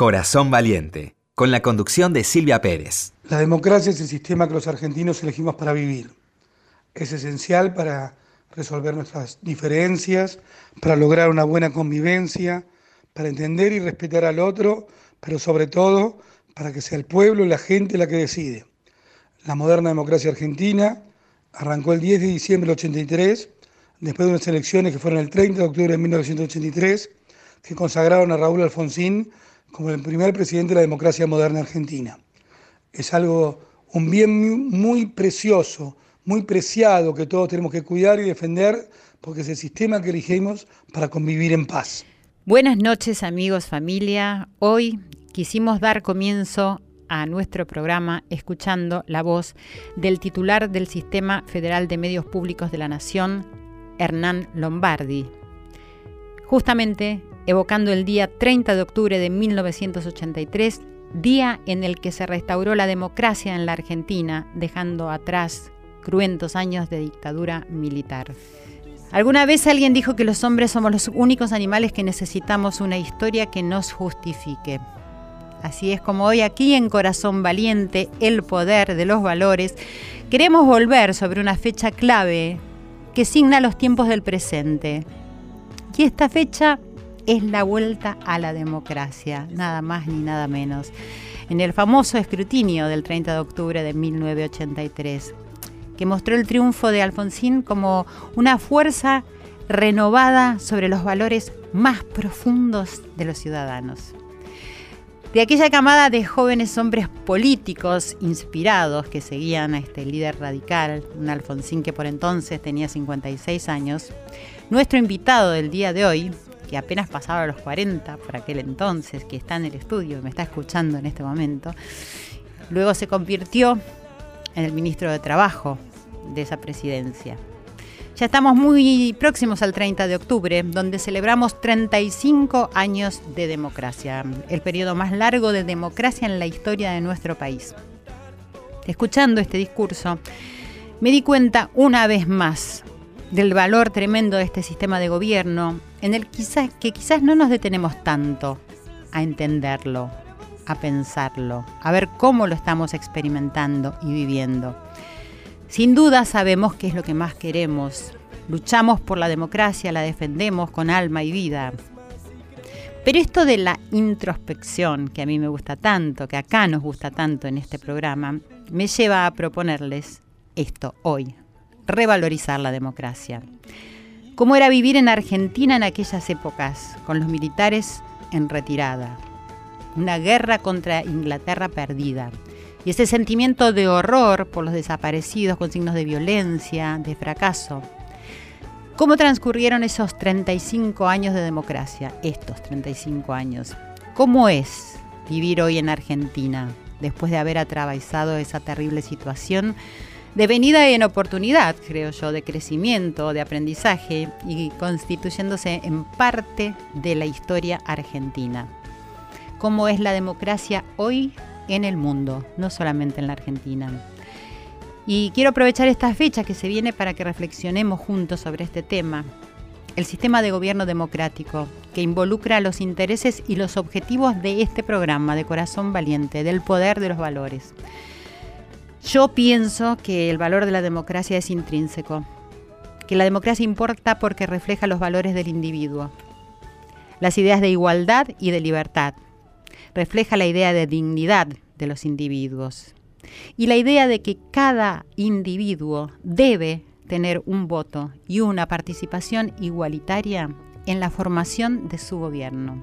Corazón Valiente, con la conducción de Silvia Pérez. La democracia es el sistema que los argentinos elegimos para vivir. Es esencial para resolver nuestras diferencias, para lograr una buena convivencia, para entender y respetar al otro, pero sobre todo para que sea el pueblo y la gente la que decide. La moderna democracia argentina arrancó el 10 de diciembre del 83, después de unas elecciones que fueron el 30 de octubre de 1983, que consagraron a Raúl Alfonsín como el primer presidente de la democracia moderna argentina. Es algo, un bien muy precioso, muy preciado que todos tenemos que cuidar y defender porque es el sistema que elegimos para convivir en paz. Buenas noches amigos, familia. Hoy quisimos dar comienzo a nuestro programa escuchando la voz del titular del Sistema Federal de Medios Públicos de la Nación, Hernán Lombardi. Justamente evocando el día 30 de octubre de 1983, día en el que se restauró la democracia en la Argentina, dejando atrás cruentos años de dictadura militar. Alguna vez alguien dijo que los hombres somos los únicos animales que necesitamos una historia que nos justifique. Así es como hoy aquí en Corazón Valiente, el poder de los valores, queremos volver sobre una fecha clave que signa los tiempos del presente. Y esta fecha es la vuelta a la democracia, nada más ni nada menos, en el famoso escrutinio del 30 de octubre de 1983, que mostró el triunfo de Alfonsín como una fuerza renovada sobre los valores más profundos de los ciudadanos. De aquella camada de jóvenes hombres políticos inspirados que seguían a este líder radical, un Alfonsín que por entonces tenía 56 años, nuestro invitado del día de hoy, que apenas pasaba los 40 por aquel entonces, que está en el estudio, me está escuchando en este momento, luego se convirtió en el ministro de Trabajo de esa presidencia. Ya estamos muy próximos al 30 de octubre, donde celebramos 35 años de democracia, el periodo más largo de democracia en la historia de nuestro país. Escuchando este discurso, me di cuenta una vez más del valor tremendo de este sistema de gobierno, en el que quizás no nos detenemos tanto a entenderlo, a pensarlo, a ver cómo lo estamos experimentando y viviendo. Sin duda sabemos qué es lo que más queremos. Luchamos por la democracia, la defendemos con alma y vida. Pero esto de la introspección, que a mí me gusta tanto, que acá nos gusta tanto en este programa, me lleva a proponerles esto hoy, revalorizar la democracia. ¿Cómo era vivir en Argentina en aquellas épocas, con los militares en retirada? Una guerra contra Inglaterra perdida. Y ese sentimiento de horror por los desaparecidos con signos de violencia, de fracaso. ¿Cómo transcurrieron esos 35 años de democracia? Estos 35 años. ¿Cómo es vivir hoy en Argentina después de haber atravesado esa terrible situación de venida en oportunidad, creo yo, de crecimiento, de aprendizaje y constituyéndose en parte de la historia argentina. ¿Cómo es la democracia hoy en el mundo, no solamente en la Argentina? Y quiero aprovechar esta fecha que se viene para que reflexionemos juntos sobre este tema, el sistema de gobierno democrático, que involucra los intereses y los objetivos de este programa de Corazón Valiente, del poder de los valores. Yo pienso que el valor de la democracia es intrínseco, que la democracia importa porque refleja los valores del individuo, las ideas de igualdad y de libertad, refleja la idea de dignidad de los individuos y la idea de que cada individuo debe tener un voto y una participación igualitaria en la formación de su gobierno.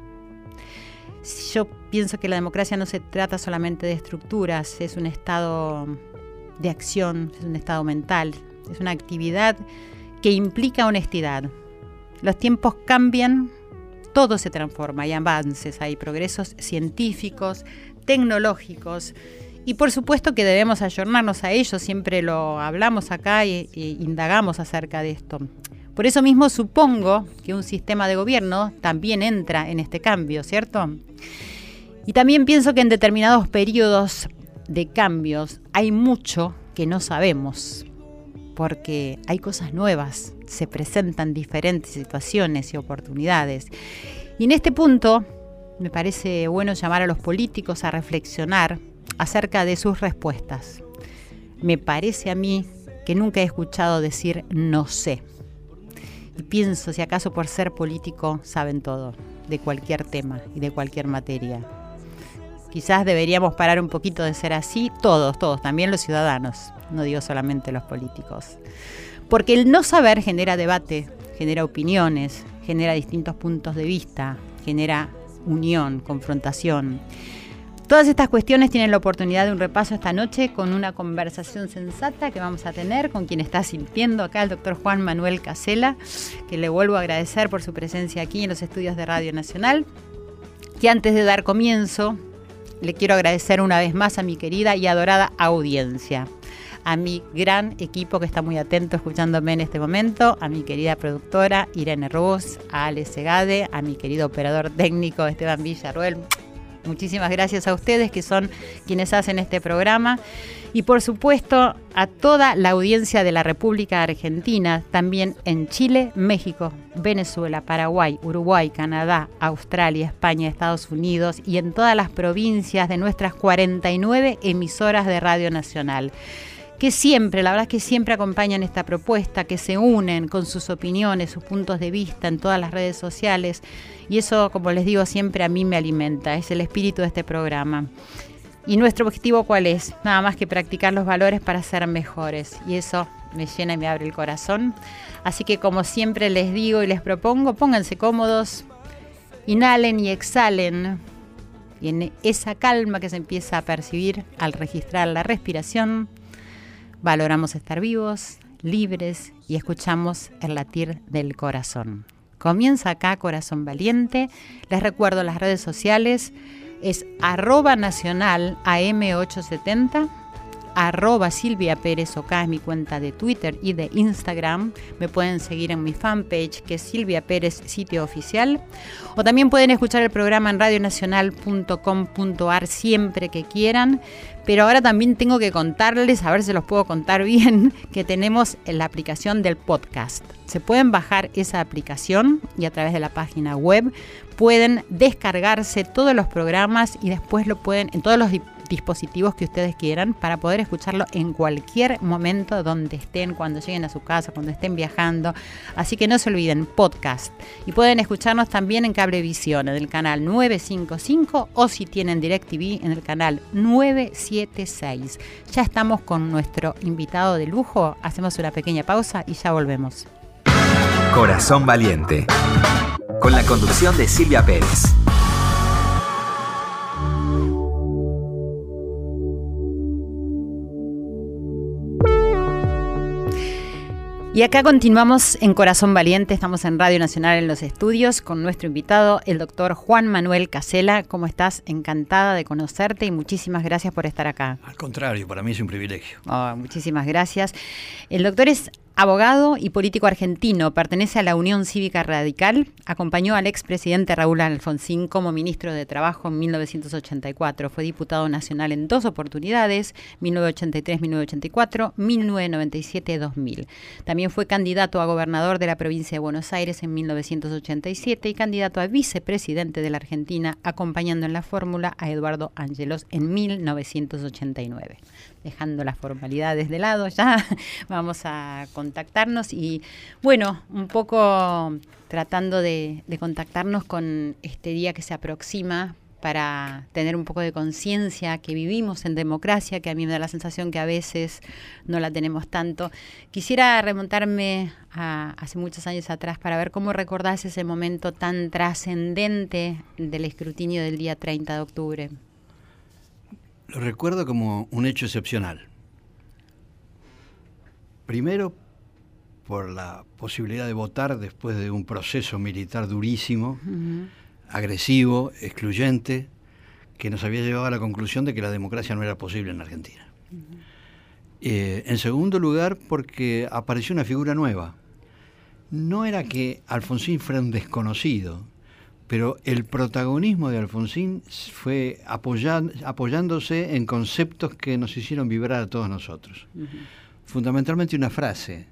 Yo pienso que la democracia no se trata solamente de estructuras, es un estado de acción, es un estado mental, es una actividad que implica honestidad. Los tiempos cambian, todo se transforma, hay avances, hay progresos científicos, tecnológicos, y por supuesto que debemos ayornarnos a ellos, siempre lo hablamos acá e, indagamos acerca de esto. Por eso mismo supongo que un sistema de gobierno también entra en este cambio, ¿cierto? Y también pienso que en determinados periodos de cambios hay mucho que no sabemos, porque hay cosas nuevas, se presentan diferentes situaciones y oportunidades. Y en este punto me parece bueno llamar a los políticos a reflexionar acerca de sus respuestas. Me parece a mí que nunca he escuchado decir no sé. Y pienso si acaso por ser político saben todo, de cualquier tema y de cualquier materia. Quizás deberíamos parar un poquito de ser así, todos, todos, también los ciudadanos, no digo solamente los políticos. Porque el no saber genera debate, genera opiniones, genera distintos puntos de vista, genera unión, confrontación. Todas estas cuestiones tienen la oportunidad de un repaso esta noche con una conversación sensata que vamos a tener con quien está sintiendo acá, el doctor Juan Manuel Casela, que le vuelvo a agradecer por su presencia aquí en los estudios de Radio Nacional. Y antes de dar comienzo, le quiero agradecer una vez más a mi querida y adorada audiencia a mi gran equipo que está muy atento escuchándome en este momento, a mi querida productora Irene Ruz, a Ale Segade, a mi querido operador técnico Esteban Villarruel. Muchísimas gracias a ustedes que son quienes hacen este programa y por supuesto a toda la audiencia de la República Argentina, también en Chile, México, Venezuela, Paraguay, Uruguay, Canadá, Australia, España, Estados Unidos y en todas las provincias de nuestras 49 emisoras de Radio Nacional que siempre, la verdad es que siempre acompañan esta propuesta, que se unen con sus opiniones, sus puntos de vista en todas las redes sociales. Y eso, como les digo, siempre a mí me alimenta, es el espíritu de este programa. ¿Y nuestro objetivo cuál es? Nada más que practicar los valores para ser mejores. Y eso me llena y me abre el corazón. Así que como siempre les digo y les propongo, pónganse cómodos, inhalen y exhalen. Y en esa calma que se empieza a percibir al registrar la respiración, Valoramos estar vivos, libres y escuchamos el latir del corazón. Comienza acá Corazón Valiente. Les recuerdo las redes sociales. Es arroba nacional AM870 arroba Silvia Pérez Oca es mi cuenta de Twitter y de Instagram. Me pueden seguir en mi fanpage que es Silvia Pérez sitio oficial. O también pueden escuchar el programa en radionacional.com.ar siempre que quieran. Pero ahora también tengo que contarles, a ver si los puedo contar bien, que tenemos la aplicación del podcast. Se pueden bajar esa aplicación y a través de la página web pueden descargarse todos los programas y después lo pueden, en todos los dispositivos que ustedes quieran para poder escucharlo en cualquier momento donde estén, cuando lleguen a su casa, cuando estén viajando. Así que no se olviden, podcast. Y pueden escucharnos también en Cablevisión, en el canal 955 o si tienen DirecTV en el canal 976. Ya estamos con nuestro invitado de lujo, hacemos una pequeña pausa y ya volvemos. Corazón Valiente, con la conducción de Silvia Pérez. Y acá continuamos en Corazón Valiente, estamos en Radio Nacional en los estudios con nuestro invitado, el doctor Juan Manuel Casela. ¿Cómo estás? Encantada de conocerte y muchísimas gracias por estar acá. Al contrario, para mí es un privilegio. Oh, muchísimas gracias. El doctor es Abogado y político argentino, pertenece a la Unión Cívica Radical, acompañó al expresidente Raúl Alfonsín como ministro de Trabajo en 1984, fue diputado nacional en dos oportunidades, 1983-1984, 1997-2000. También fue candidato a gobernador de la provincia de Buenos Aires en 1987 y candidato a vicepresidente de la Argentina, acompañando en la fórmula a Eduardo Ángelos en 1989 dejando las formalidades de lado, ya vamos a contactarnos y bueno, un poco tratando de, contactarnos con este día que se aproxima para tener un poco de conciencia que vivimos en democracia, que a mí me da la sensación que a veces no la tenemos tanto. Quisiera remontarme a hace muchos años atrás para ver cómo recordás ese momento tan trascendente del escrutinio del día 30 de octubre. Lo recuerdo como un hecho excepcional. Primero, por la posibilidad de votar después de un proceso militar durísimo, agresivo, excluyente, que nos había llevado a la conclusión de que la democracia no era posible en Argentina. Eh, en segundo lugar, porque apareció una figura nueva. No era que Alfonsín fuera un desconocido, pero el protagonismo de Alfonsín fue apoyándose en conceptos que nos hicieron vibrar a todos nosotros. Fundamentalmente una frase,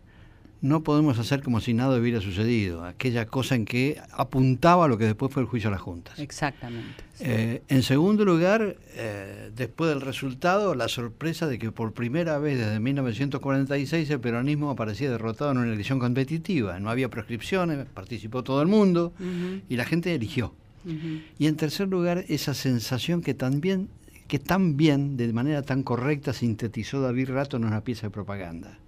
no podemos hacer como si nada hubiera sucedido, aquella cosa en que apuntaba a lo que después fue el juicio a las juntas. Exactamente. Eh, en segundo lugar, eh, después del resultado, la sorpresa de que por primera vez desde 1946 el peronismo aparecía derrotado en una elección competitiva. No había proscripciones, participó todo el mundo y la gente eligió. Y en tercer lugar, esa sensación que también que tan bien, de manera tan correcta, sintetizó David Rato en una pieza de propaganda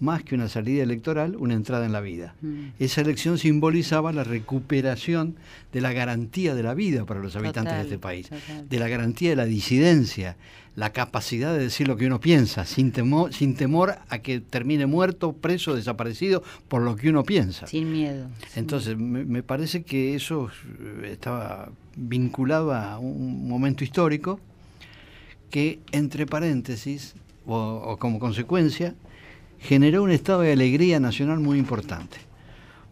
más que una salida electoral, una entrada en la vida. Mm. Esa elección simbolizaba la recuperación de la garantía de la vida para los habitantes de este país, de la garantía de la disidencia, la capacidad de decir lo que uno piensa, sin temor, sin temor a que termine muerto, preso, desaparecido por lo que uno piensa. Sin miedo. Entonces, me, parece que eso eh, estaba vinculado a un momento histórico que, entre paréntesis, o como consecuencia, generó un estado de alegría nacional muy importante.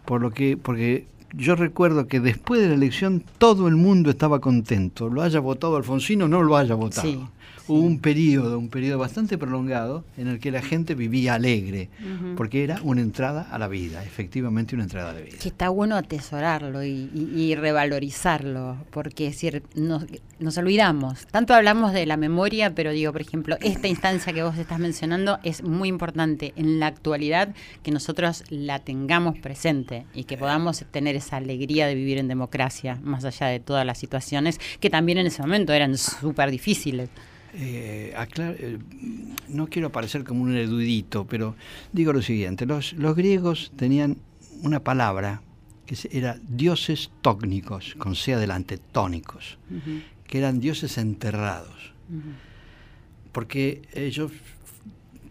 Por lo que, porque yo recuerdo que después de la elección todo el mundo estaba contento, lo haya votado Alfonsino o no lo haya votado hubo un periodo, un periodo bastante prolongado en el que la gente vivía alegre, porque era una entrada a la vida, efectivamente una entrada a la vida. Que está bueno atesorarlo y, revalorizarlo, porque es decir, nos, nos, olvidamos. Tanto hablamos de la memoria, pero digo, por ejemplo, esta instancia que vos estás mencionando es muy importante en la actualidad que nosotros la tengamos presente y que podamos tener esa alegría de vivir en democracia, más allá de todas las situaciones que también en ese momento eran súper difíciles. Eh, eh, no quiero parecer como un erudito, pero digo lo siguiente, los, los griegos tenían una palabra que era dioses tócnicos, con C adelante, tónicos, que eran dioses enterrados, porque ellos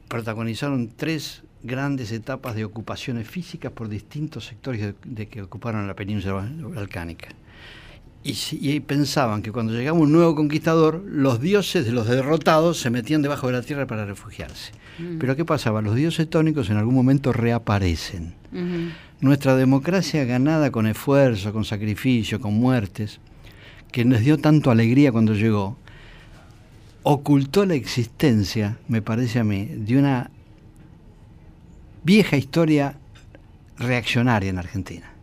protagonizaron tres grandes etapas de ocupaciones físicas por distintos sectores de que ocuparon la península balcánica y, pensaban que cuando llegaba un nuevo conquistador, los dioses de los derrotados se metían debajo de la tierra para refugiarse. Mm. Pero ¿qué pasaba? Los dioses tónicos en algún momento reaparecen. Nuestra democracia ganada con esfuerzo, con sacrificio, con muertes, que nos dio tanto alegría cuando llegó, ocultó la existencia, me parece a mí, de una vieja historia reaccionaria en Argentina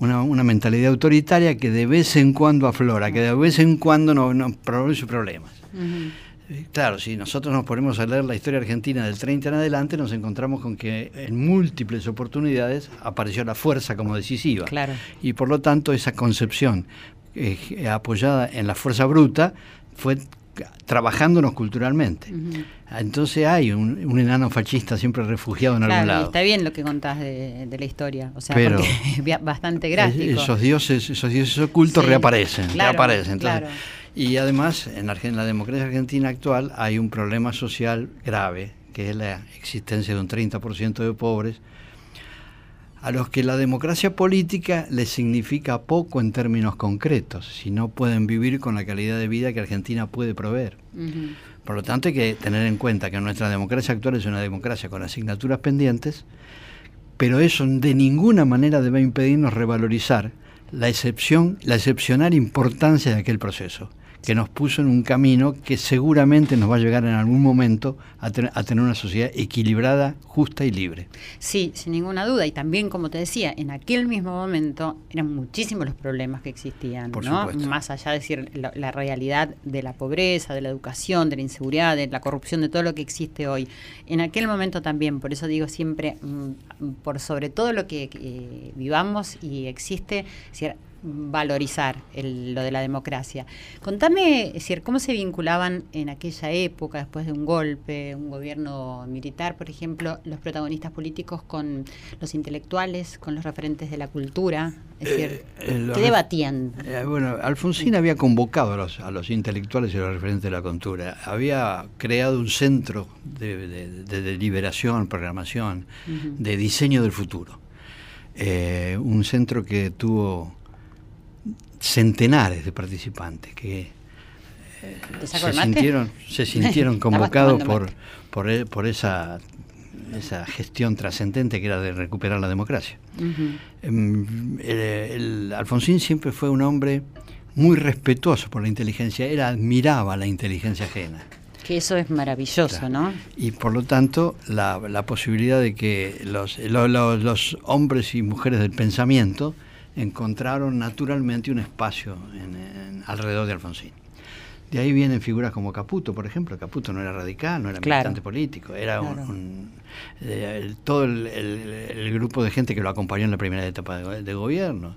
una, mentalidad autoritaria que de vez en cuando aflora, que de vez en cuando nos no produce problemas. Eh, claro, si nosotros nos ponemos a leer la historia argentina del 30 en adelante, nos encontramos con que en múltiples oportunidades apareció la fuerza como decisiva. Claro. Y por lo tanto esa concepción eh, apoyada en la fuerza bruta fue trabajándonos culturalmente. Entonces hay un, enano fascista siempre refugiado en algún lado. Está bien lo que contás de, la historia, o sea, Pero es bastante gráfico. Esos dioses, esos dioses ocultos reaparecen, reaparecen. Y además, en, en la democracia argentina actual hay un problema social grave, que es la existencia de un 30% de pobres, a los que la democracia política les significa poco en términos concretos, si no pueden vivir con la calidad de vida que Argentina puede proveer. Por lo tanto, hay que tener en cuenta que nuestra democracia actual es una democracia con asignaturas pendientes, pero eso de ninguna manera debe impedirnos revalorizar la excepción, la excepcional importancia de aquel proceso que nos puso en un camino que seguramente nos va a llegar en algún momento a, tener una sociedad equilibrada, justa y libre. Sí, sin ninguna duda. Y también, como te decía, en aquel mismo momento eran muchísimos los problemas que existían, ¿no? Más allá de decir la, realidad de la pobreza, de la educación, de la inseguridad, de la corrupción, de todo lo que existe hoy. En aquel momento también, por eso digo siempre, mm, por sobre todo lo que eh, vivamos y existe, valorizar lo de la democracia. Contame, decir, cómo se vinculaban en aquella época, después de un golpe, un gobierno militar, por ejemplo, los protagonistas políticos con los intelectuales, con los referentes de la cultura. Es decir, eh, eh, ¿qué debatían? Eh, bueno, Alfonsín había convocado a los, a los intelectuales y a los referentes de la cultura. Había creado un centro de, de, deliberación, programación, de diseño del futuro. un centro que tuvo centenares de participantes que eh, se, sintieron, se sintieron convocados por, por, e, por, esa, esa gestión trascendente que era de recuperar la democracia. Em, el, Alfonsín siempre fue un hombre muy respetuoso por la inteligencia, él admiraba la inteligencia ajena. Que eso es maravilloso, ¿no? Y por lo tanto, la, posibilidad de que los, los, hombres y mujeres del pensamiento encontraron naturalmente un espacio alrededor de Alfonsín. De ahí vienen figuras como Caputo, por ejemplo. Caputo no era radical, no era militante político, era un, eh, todo el, grupo de gente que lo acompañó en la primera etapa de, gobierno,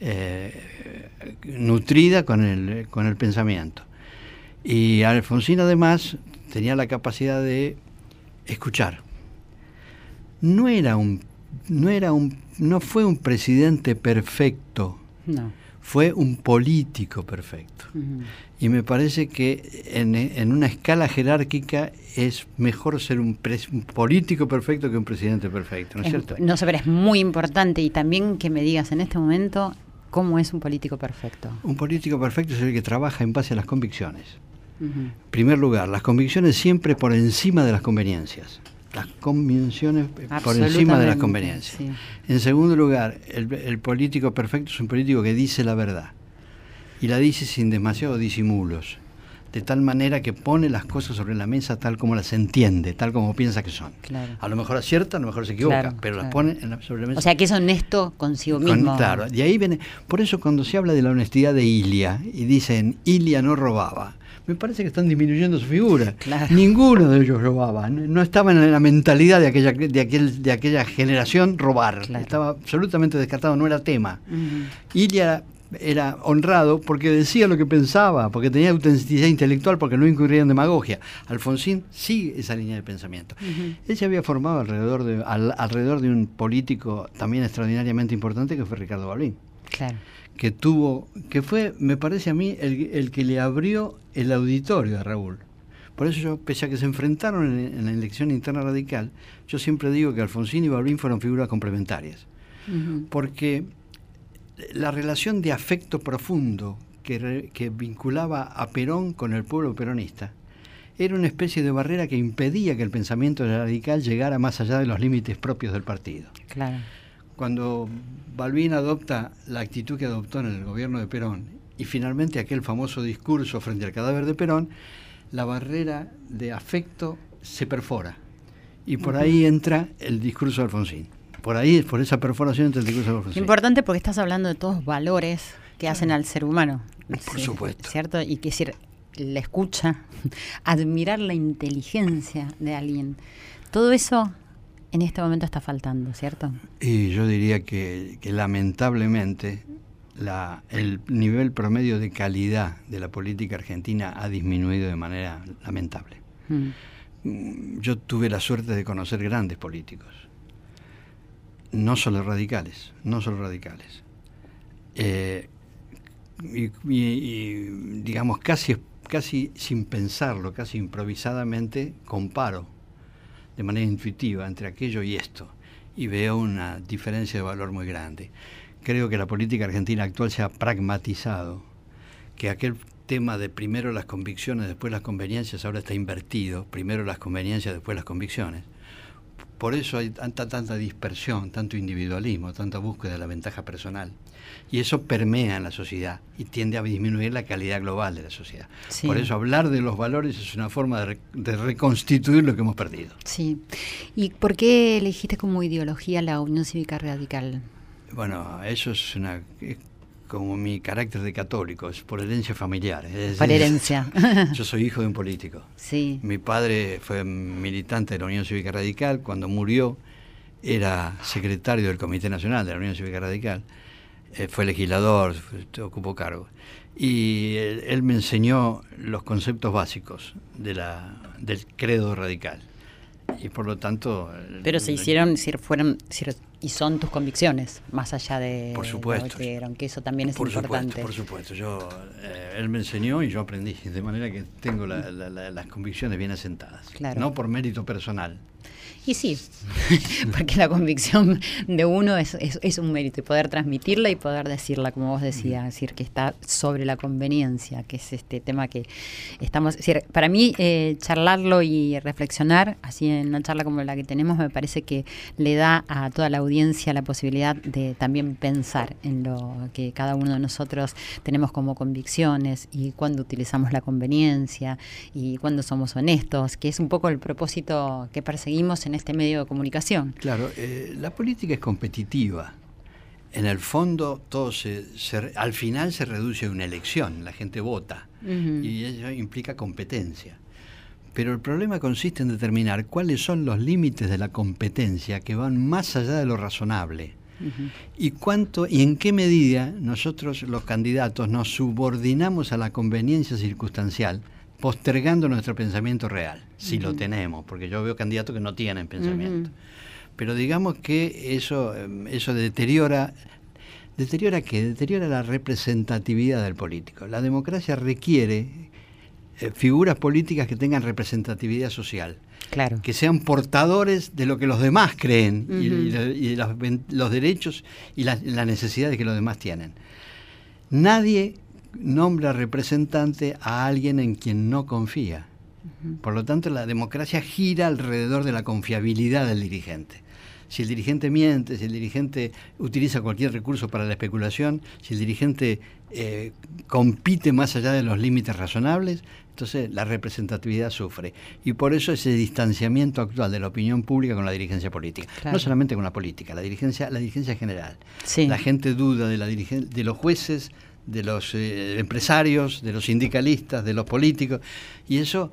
eh, nutrida con el, con el pensamiento. Y Alfonsín además tenía la capacidad de escuchar. No era un, no era un, no fue un presidente perfecto. No fue un político perfecto. Y me parece que en, una escala jerárquica es mejor ser un, político perfecto que un presidente perfecto, ¿no es, cierto? No sé, pero es muy importante y también que me digas en este momento cómo es un político perfecto. Un político perfecto es el que trabaja en base a las convicciones. En primer lugar, las convicciones siempre por encima de las conveniencias las convenciones por encima de las conveniencias. En segundo lugar, el, político perfecto es un político que dice la verdad y la dice sin demasiados disimulos, de tal manera que pone las cosas sobre la mesa tal como las entiende, tal como piensa que son. A lo mejor acierta, a lo mejor se equivoca, pero las pone sobre la mesa. O sea, que es honesto consigo mismo. claro, de ahí viene. Por eso, cuando se habla de la honestidad de Ilia y dicen Ilia no robaba me parece que están disminuyendo su figura. Ninguno de ellos robaba, no, estaba en la mentalidad de aquella, de aquel, de aquella generación robar. Estaba absolutamente descartado, no era tema. Ilia era honrado porque decía lo que pensaba, porque tenía autenticidad intelectual, porque no incurría en demagogia. Alfonsín sigue esa línea de pensamiento. Él se había formado alrededor de, alrededor de un político también extraordinariamente importante que fue Ricardo Balbín. Claro que tuvo, que fue, me parece a mí, el, que le abrió el auditorio a Raúl. Por eso yo, pese a que se enfrentaron en, la elección interna radical, yo siempre digo que Alfonsín y Balbín fueron figuras complementarias. Porque la relación de afecto profundo que, que, vinculaba a Perón con el pueblo peronista era una especie de barrera que impedía que el pensamiento radical llegara más allá de los límites propios del partido. Claro cuando Balbín adopta la actitud que adoptó en el gobierno de Perón y finalmente aquel famoso discurso frente al cadáver de Perón, la barrera de afecto se perfora. Y por ahí entra el discurso de Alfonsín. Por ahí, por esa perforación entra el discurso de Alfonsín. Importante porque estás hablando de todos valores que hacen al ser humano. Por supuesto. ¿Cierto? Y que decir, la escucha, admirar la inteligencia de alguien. Todo eso en este momento está faltando, ¿cierto? Y yo diría que, lamentablemente la, el nivel promedio de calidad de la política argentina ha disminuido de manera lamentable. Mm. Mm, yo tuve la suerte de conocer grandes políticos, no solo radicales, no solo radicales. Eh, y, digamos, casi, casi sin pensarlo, casi improvisadamente, comparo de manera intuitiva entre aquello y esto y veo una diferencia de valor muy grande. Creo que la política argentina actual se ha pragmatizado, que aquel tema de primero las convicciones, después las conveniencias, ahora está invertido, primero las conveniencias, después las convicciones. Por eso hay tanta, tanta dispersión, tanto individualismo, tanta búsqueda de la ventaja personal. Y eso permea en la sociedad y tiende a disminuir la calidad global de la sociedad. Por eso hablar de los valores es una forma de, reconstituir lo que hemos perdido. Sí. ¿Y por qué elegiste como ideología la Unión Cívica Radical? Bueno, eso es una como mi carácter de católico, es por herencia familiar. por herencia. yo soy hijo de un político. Sí. Mi padre fue militante de la Unión Cívica Radical. Cuando murió, era secretario del Comité Nacional de la Unión Cívica Radical. Eh, fue legislador, ocupó cargo. Y él, me enseñó los conceptos básicos de la, del credo radical. Y por lo tanto... Pero se hicieron, si fueron, y son tus convicciones, más allá de por supuesto, que que eso también es importante. por supuesto, yo, eh, él me enseñó y yo aprendí, de manera que tengo las convicciones bien asentadas. No por mérito personal, y sí, porque la convicción de uno es, es, un mérito y poder transmitirla y poder decirla, como vos decías, decir que está sobre la conveniencia, que es este tema que estamos. Decir, para mí, eh, charlarlo y reflexionar, así en una charla como la que tenemos, me parece que le da a toda la audiencia la posibilidad de también pensar en lo que cada uno de nosotros tenemos como convicciones y cuándo utilizamos la conveniencia y cuándo somos honestos, que es un poco el propósito que perseguimos en este medio de comunicación. Claro, eh, la política es competitiva. En el fondo, todo se, al final se reduce a una elección, la gente vota y eso implica competencia. Pero el problema consiste en determinar cuáles son los límites de la competencia que van más allá de lo razonable. Y cuánto y en qué medida nosotros los candidatos nos subordinamos a la conveniencia circunstancial, postergando nuestro pensamiento real, si lo tenemos, porque yo veo candidatos que no tienen pensamiento. Pero digamos que eso, eso deteriora ¿Deteriora qué? Deteriora la representatividad del político. La democracia requiere eh, figuras políticas que tengan representatividad social. Claro. Que sean portadores de lo que los demás creen y, los, derechos y las necesidades que los demás tienen. Nadie nombra representante a alguien en quien no confía. Por lo tanto, la democracia gira alrededor de la confiabilidad del dirigente si el dirigente miente, si el dirigente utiliza cualquier recurso para la especulación, si el dirigente eh, compite más allá de los límites razonables, entonces la representatividad sufre. Y por eso ese distanciamiento actual de la opinión pública con la dirigencia política. No solamente con la política, la dirigencia, la dirigencia general. La gente duda de, la de los jueces, de los eh, empresarios, de los sindicalistas, de los políticos, y eso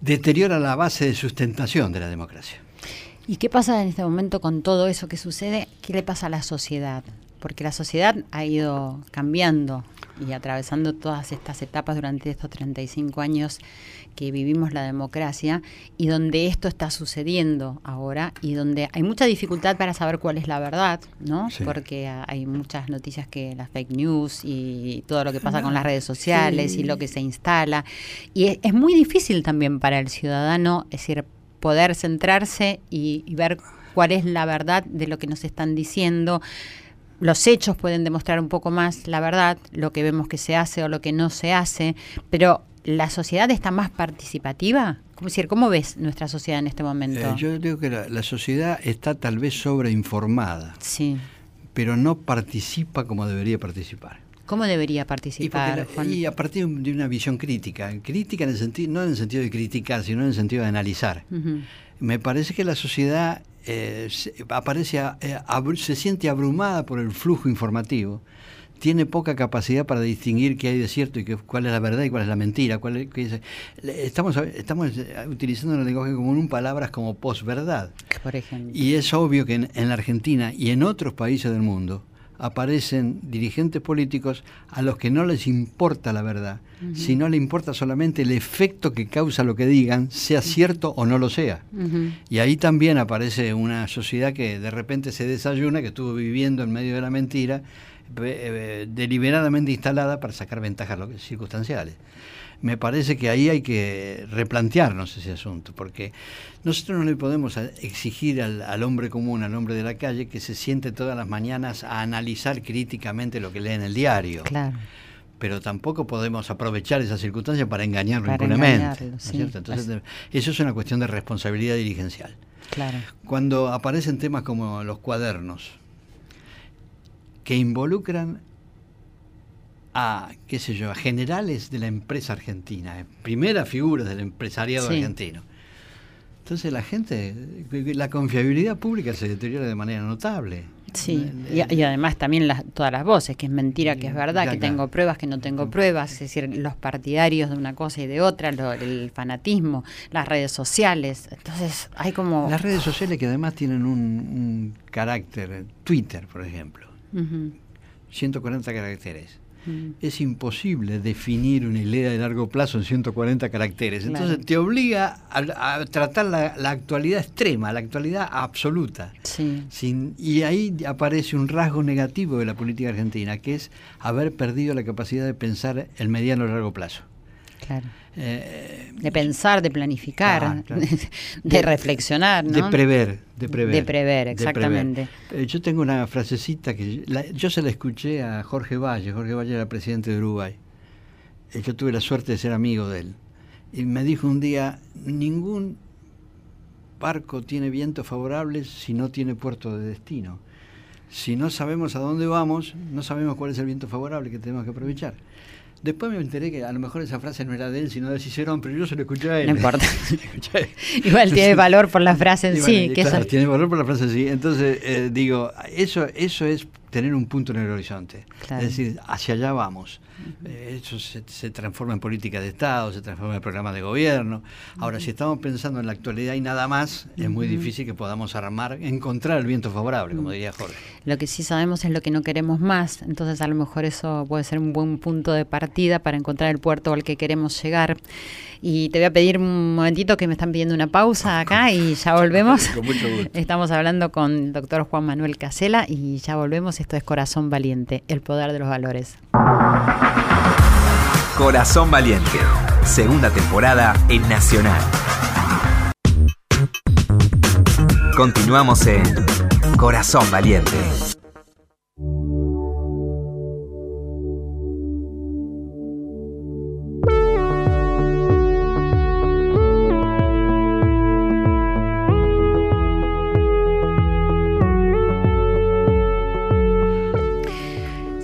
deteriora la base de sustentación de la democracia. ¿Y qué pasa en este momento con todo eso que sucede? ¿Qué le pasa a la sociedad? Porque la sociedad ha ido cambiando y atravesando todas estas etapas durante estos 35 años que vivimos la democracia y donde esto está sucediendo ahora y donde hay mucha dificultad para saber cuál es la verdad, ¿no? Porque hay muchas noticias que las fake news y todo lo que pasa con las redes sociales y lo que se instala y es, muy difícil también para el ciudadano, es decir, poder centrarse y, ver cuál es la verdad de lo que nos están diciendo. Los hechos pueden demostrar un poco más la verdad, lo que vemos que se hace o lo que no se hace, pero la sociedad está más participativa. ¿Cómo, decir, ¿cómo ves nuestra sociedad en este momento? Eh, yo digo que la, sociedad está tal vez sobreinformada, sí. pero no participa como debería participar. ¿Cómo debería participar? Y, a partir de una visión crítica, crítica en el sentido, no en el sentido de criticar, sino en el sentido de analizar. Me parece que la sociedad eh, se, aparece, eh, se siente abrumada por el flujo informativo, tiene poca capacidad para distinguir qué hay de cierto y qué, cuál es la verdad y cuál es la mentira. Cuál estamos, estamos eh, utilizando el lenguaje común palabras como posverdad. Por ejemplo. Y es obvio que en la Argentina y en otros países del mundo, aparecen dirigentes políticos a los que no les importa la verdad, sino le importa solamente el efecto que causa lo que digan, sea cierto o no lo sea. Y ahí también aparece una sociedad que de repente se desayuna, que estuvo viviendo en medio de la mentira, eh, deliberadamente instalada para sacar ventajas circunstanciales me parece que ahí hay que replantearnos ese asunto, porque nosotros no le podemos exigir al, hombre común, al hombre de la calle, que se siente todas las mañanas a analizar críticamente lo que lee en el diario. Claro. Pero tampoco podemos aprovechar esa circunstancia para engañarlo impunemente. Entonces, eso es una cuestión de responsabilidad dirigencial. Claro. Cuando aparecen temas como los cuadernos, que involucran a, qué sé yo, a generales de la empresa argentina, eh, primera figura del empresariado argentino. Entonces la gente, la confiabilidad pública se deteriora de manera notable. Sí, y, además también las, todas las voces, que es mentira, que es verdad, que tengo pruebas, que no tengo pruebas, es decir, los partidarios de una cosa y de otra, el fanatismo, las redes sociales, entonces hay como... Las redes sociales que además tienen un, carácter, Twitter por ejemplo, 140 caracteres es imposible definir una idea de largo plazo en 140 caracteres. Entonces te obliga a, tratar la, actualidad extrema, la actualidad absoluta. Sin, y ahí aparece un rasgo negativo de la política argentina, que es haber perdido la capacidad de pensar el mediano y largo plazo. Claro. Eh, de pensar, de planificar, De, reflexionar, ¿no? De prever, de prever. De prever, exactamente. Eh, yo tengo una frasecita que yo se la escuché a Jorge Valle. Jorge Valle era presidente de Uruguay. Eh, yo tuve la suerte de ser amigo de él. Y me dijo un día, ningún barco tiene vientos favorables si no tiene puerto de destino. Si no sabemos a dónde vamos, no sabemos cuál es el viento favorable que tenemos que aprovechar. Después me enteré que a lo mejor esa frase no era de él, sino de Cicerón, pero yo se lo escuché a él. No importa. Igual tiene valor por la frase en sí. tiene valor por la frase en sí. Entonces, eh, digo, eso, eso es tener un punto en el horizonte. Es decir, hacia allá vamos. Eh, eso se, transforma en política de Estado, se transforma en programa de gobierno. Ahora, si estamos pensando en la actualidad y nada más, es muy difícil que podamos armar, encontrar el viento favorable, como diría Jorge. Lo que sí sabemos es lo que no queremos más, entonces a lo mejor eso puede ser un buen punto de partida para encontrar el puerto al que queremos llegar. Y te voy a pedir un momentito que me están pidiendo una pausa acá y ya volvemos. Estamos hablando con el doctor Juan Manuel Casela y ya volvemos. Esto es Corazón Valiente, el poder de los valores. Corazón Valiente, segunda temporada en Nacional. Continuamos en Corazón Valiente.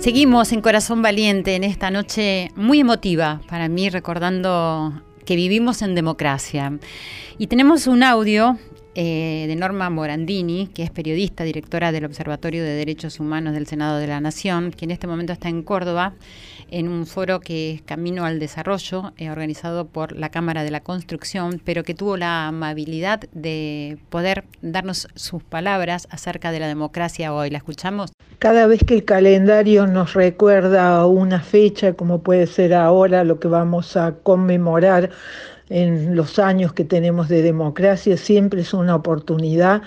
Seguimos en Corazón Valiente en esta noche muy emotiva para mí, recordando que vivimos en democracia. Y tenemos un audio eh, de Norma Morandini, que es periodista, directora del Observatorio de Derechos Humanos del Senado de la Nación, que en este momento está en Córdoba en un foro que es Camino al Desarrollo, eh, organizado por la Cámara de la Construcción, pero que tuvo la amabilidad de poder darnos sus palabras acerca de la democracia hoy. ¿La escuchamos? Cada vez que el calendario nos recuerda una fecha, como puede ser ahora lo que vamos a conmemorar, en los años que tenemos de democracia, siempre es una oportunidad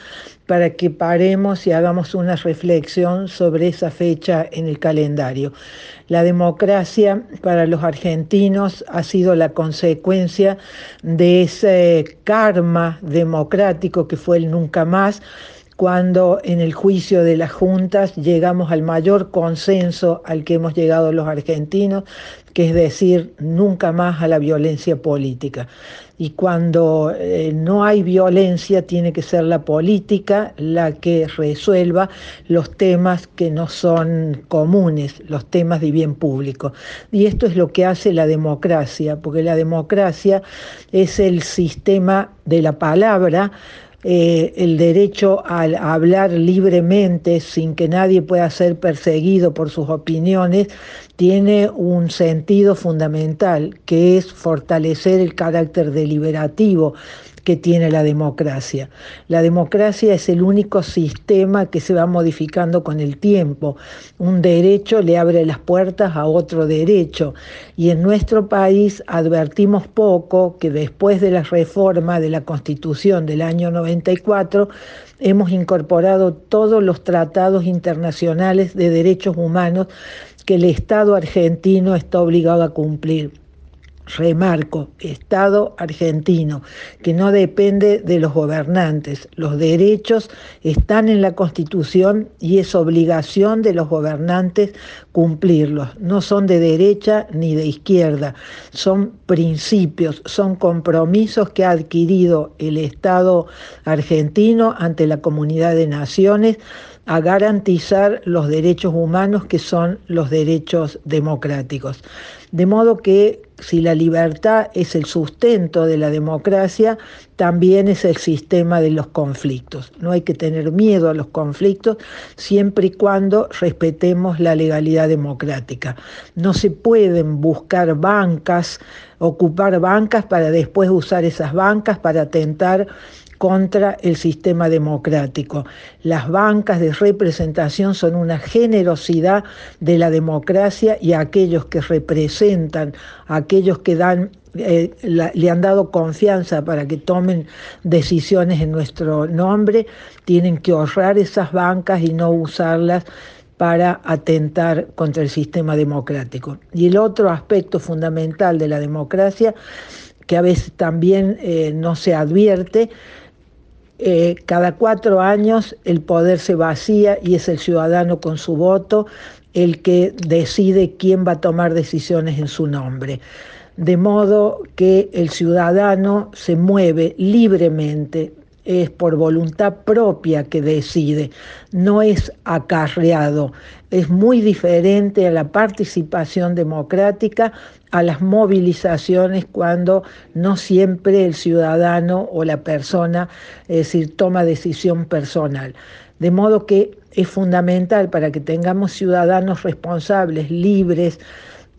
para que paremos y hagamos una reflexión sobre esa fecha en el calendario. La democracia para los argentinos ha sido la consecuencia de ese karma democrático que fue el nunca más cuando en el juicio de las juntas llegamos al mayor consenso al que hemos llegado los argentinos, que es decir, nunca más a la violencia política. Y cuando eh, no hay violencia, tiene que ser la política la que resuelva los temas que no son comunes, los temas de bien público. Y esto es lo que hace la democracia, porque la democracia es el sistema de la palabra, eh, el derecho a, hablar libremente sin que nadie pueda ser perseguido por sus opiniones, tiene un sentido fundamental, que es fortalecer el carácter deliberativo que tiene la democracia. La democracia es el único sistema que se va modificando con el tiempo. Un derecho le abre las puertas a otro derecho. Y en nuestro país advertimos poco que después de la reforma de la Constitución del año 94, hemos incorporado todos los tratados internacionales de derechos humanos que el Estado argentino está obligado a cumplir remarco, Estado argentino, que no depende de los gobernantes. Los derechos están en la Constitución y es obligación de los gobernantes cumplirlos. No son de derecha ni de izquierda, son principios, son compromisos que ha adquirido el Estado argentino ante la comunidad de naciones a garantizar los derechos humanos que son los derechos democráticos. De modo que si la libertad es el sustento de la democracia, también es el sistema de los conflictos. No hay que tener miedo a los conflictos siempre y cuando respetemos la legalidad democrática. No se pueden buscar bancas, ocupar bancas para después usar esas bancas para atentar contra el sistema democrático. Las bancas de representación son una generosidad de la democracia y aquellos que representan, aquellos que eh, le han dado confianza para que tomen decisiones en nuestro nombre, tienen que ahorrar esas bancas y no usarlas para atentar contra el sistema democrático. Y el otro aspecto fundamental de la democracia, que a veces también eh, no se advierte, eh, cada cuatro años el poder se vacía y es el ciudadano con su voto el que decide quién va a tomar decisiones en su nombre. De modo que el ciudadano se mueve libremente es por voluntad propia que decide, no es acarreado. Es muy diferente a la participación democrática, a las movilizaciones cuando no siempre el ciudadano o la persona, es decir, toma decisión personal. De modo que es fundamental para que tengamos ciudadanos responsables, libres,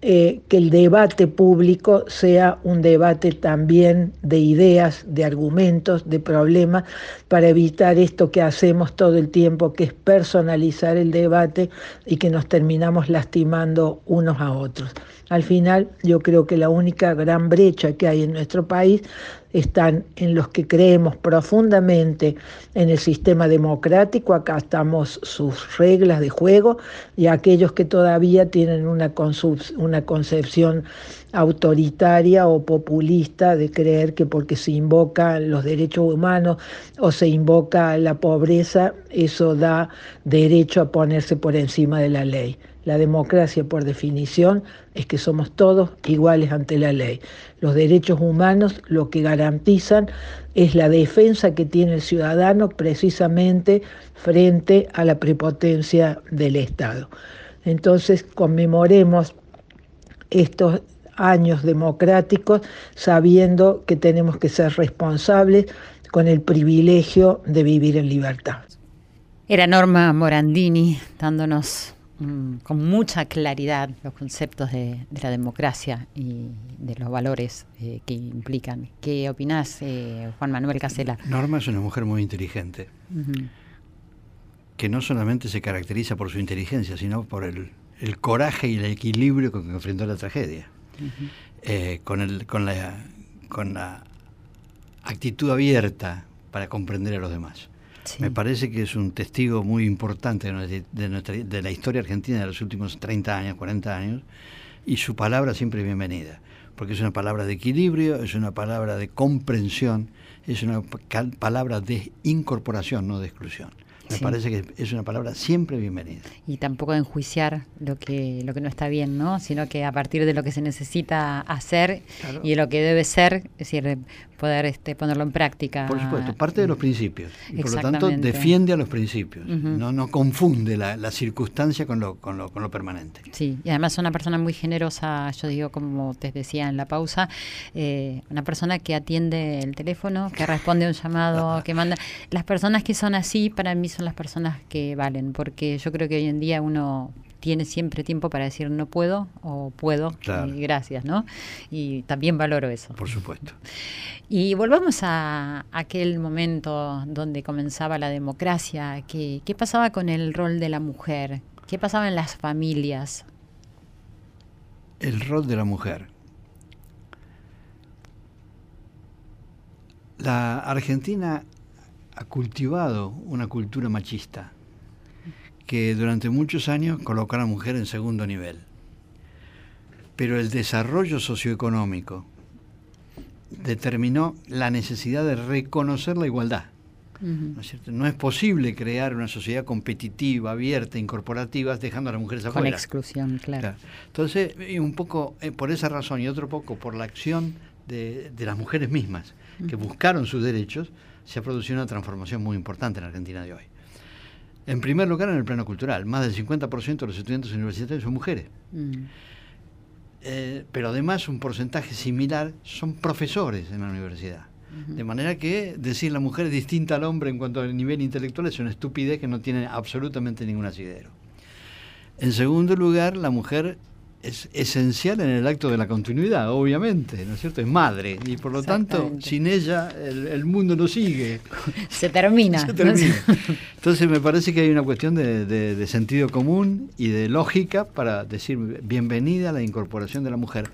eh, que el debate público sea un debate también de ideas, de argumentos, de problemas, para evitar esto que hacemos todo el tiempo, que es personalizar el debate y que nos terminamos lastimando unos a otros. Al final, yo creo que la única gran brecha que hay en nuestro país están en los que creemos profundamente en el sistema democrático, acá estamos sus reglas de juego, y aquellos que todavía tienen una, una concepción autoritaria o populista de creer que porque se invocan los derechos humanos o se invoca la pobreza, eso da derecho a ponerse por encima de la ley. La democracia, por definición, es que somos todos iguales ante la ley. Los derechos humanos lo que garantizan es la defensa que tiene el ciudadano precisamente frente a la prepotencia del Estado. Entonces, conmemoremos estos años democráticos sabiendo que tenemos que ser responsables con el privilegio de vivir en libertad. Era Norma Morandini dándonos Mm, con mucha claridad los conceptos de, la democracia y de los valores eh, que implican. ¿Qué opinás, eh, Juan Manuel Casela? Norma es una mujer muy inteligente, que no solamente se caracteriza por su inteligencia, sino por el, coraje y el equilibrio con que enfrentó la tragedia, eh, con, el, con, la, con la actitud abierta para comprender a los demás. Me parece que es un testigo muy importante de, la historia argentina de los últimos 30 años, 40 años, y su palabra siempre es bienvenida, porque es una palabra de equilibrio, es una palabra de comprensión, es una palabra de incorporación, no de exclusión. Me parece que es una palabra siempre bienvenida. Y tampoco enjuiciar lo que, lo que no está bien, ¿no? Sino que a partir de lo que se necesita hacer y de lo que debe ser, es decir, poder este, ponerlo en práctica. Por supuesto, parte de los principios. Y por lo tanto, defiende a los principios. no, no confunde la, la circunstancia con lo, con, lo, con lo permanente. Sí, y además es una persona muy generosa, yo digo, como te decía en la pausa, eh, una persona que atiende el teléfono, que responde a un llamado, que manda. Las personas que son así, para mí son las personas que valen, porque yo creo que hoy en día uno tiene siempre tiempo para decir no puedo o puedo y gracias, ¿no? Y también valoro eso. Por supuesto. Y volvamos a aquel momento donde comenzaba la democracia. ¿Qué, qué pasaba con el rol de la mujer? ¿Qué pasaba en las familias? El rol de la mujer. La Argentina ha cultivado una cultura machista que durante muchos años colocó a la mujer en segundo nivel. Pero el desarrollo socioeconómico determinó la necesidad de reconocer la igualdad. ¿no, es cierto? no es posible crear una sociedad competitiva, abierta, incorporativa, dejando a las mujeres afuera. Con exclusión, claro. Entonces, un poco eh, por esa razón y otro poco por la acción de, las mujeres mismas, que buscaron sus derechos, se ha producido una transformación muy importante en la Argentina de hoy. En primer lugar, en el plano cultural, más del 50% de los estudiantes universitarios son mujeres. Mm. Eh, pero además un porcentaje similar son profesores en la universidad. De manera que decir la mujer es distinta al hombre en cuanto al nivel intelectual es una estupidez que no tiene absolutamente ningún asidero. En segundo lugar, la mujer es esencial en el acto de la continuidad, obviamente, ¿no es cierto? Es madre y por lo tanto sin ella el, mundo no sigue. Se termina. Entonces me parece que hay una cuestión de, sentido común y de lógica para decir bienvenida a la incorporación de la mujer.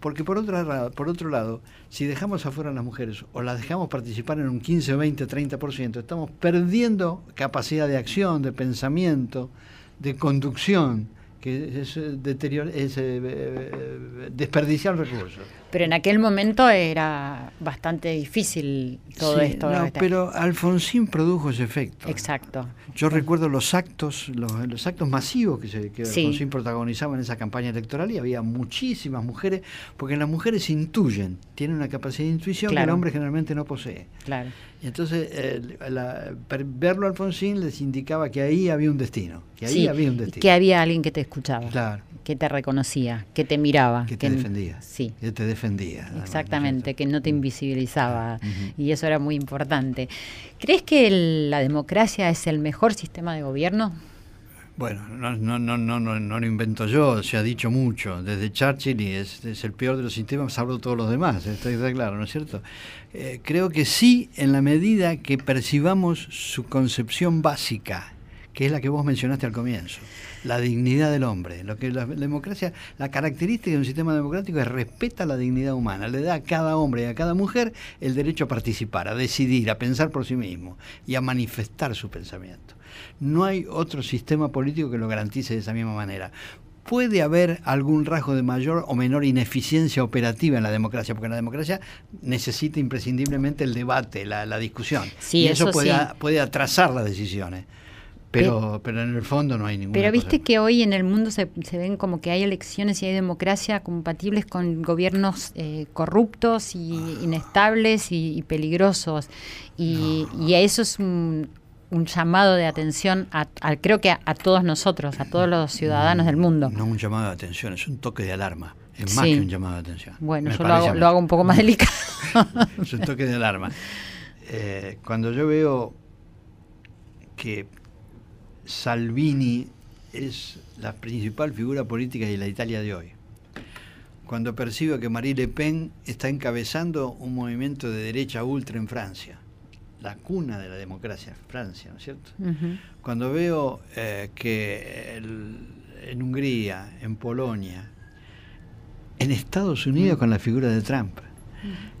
Porque por, otra, por otro lado, si dejamos afuera a las mujeres o las dejamos participar en un 15, 20, 30%, estamos perdiendo capacidad de acción, de pensamiento, de conducción que es, eh, deterior, es eh, eh, desperdiciar recursos. Pero en aquel momento era bastante difícil todo esto. No, pero Alfonsín produjo ese efecto. Exacto. Yo recuerdo los actos, los, actos masivos que, se, que Alfonsín protagonizaba en esa campaña electoral y había muchísimas mujeres, porque las mujeres intuyen, tienen una capacidad de intuición que el hombre generalmente no posee. Claro. Y entonces verlo a Alfonsín les indicaba que ahí había un destino, que ahí había un destino. Que había alguien que te escuchaba. Claro. Que te reconocía, que te miraba. Que te defendía. Sí. Que te defendía. Exactamente, que no te invisibilizaba. Y eso era muy importante. ¿Crees que la democracia es el mejor sistema de gobierno? Bueno, no, lo invento yo, se ha dicho mucho, desde Churchill y es, el peor de los sistemas, hablo todos los demás, está, claro, ¿no es cierto? Eh, creo que sí, en la medida que percibamos su concepción básica, que es la que vos mencionaste al comienzo, la dignidad del hombre. Lo que la, democracia, la característica de un sistema democrático es respeta la dignidad humana, le da a cada hombre y a cada mujer el derecho a participar, a decidir, a pensar por sí mismo y a manifestar su pensamiento. No hay otro sistema político que lo garantice de esa misma manera puede haber algún rasgo de mayor o menor ineficiencia operativa en la democracia, porque la democracia necesita imprescindiblemente el debate, la, discusión. y eso, puede, puede, atrasar las decisiones. Pero, pero en el fondo no hay ninguna. Pero viste que hoy en el mundo se, se, ven como que hay elecciones y hay democracia compatibles con gobiernos eh, corruptos y ah. inestables y, peligrosos. Y, y, eso es un, un llamado de atención, a, creo que a, todos nosotros, a todos los ciudadanos del mundo. No un llamado de atención, es un toque de alarma. Es más que un llamado de atención. Bueno, yo lo hago, lo hago, un poco más delicado. es un toque de alarma. Eh, cuando yo veo que Salvini es la principal figura política de la Italia de hoy, cuando percibo que Marie Le Pen está encabezando un movimiento de derecha ultra en Francia, la cuna de la democracia, Francia, ¿no es cierto? Cuando veo eh, que en Hungría, en Polonia, en Estados Unidos con la figura de Trump,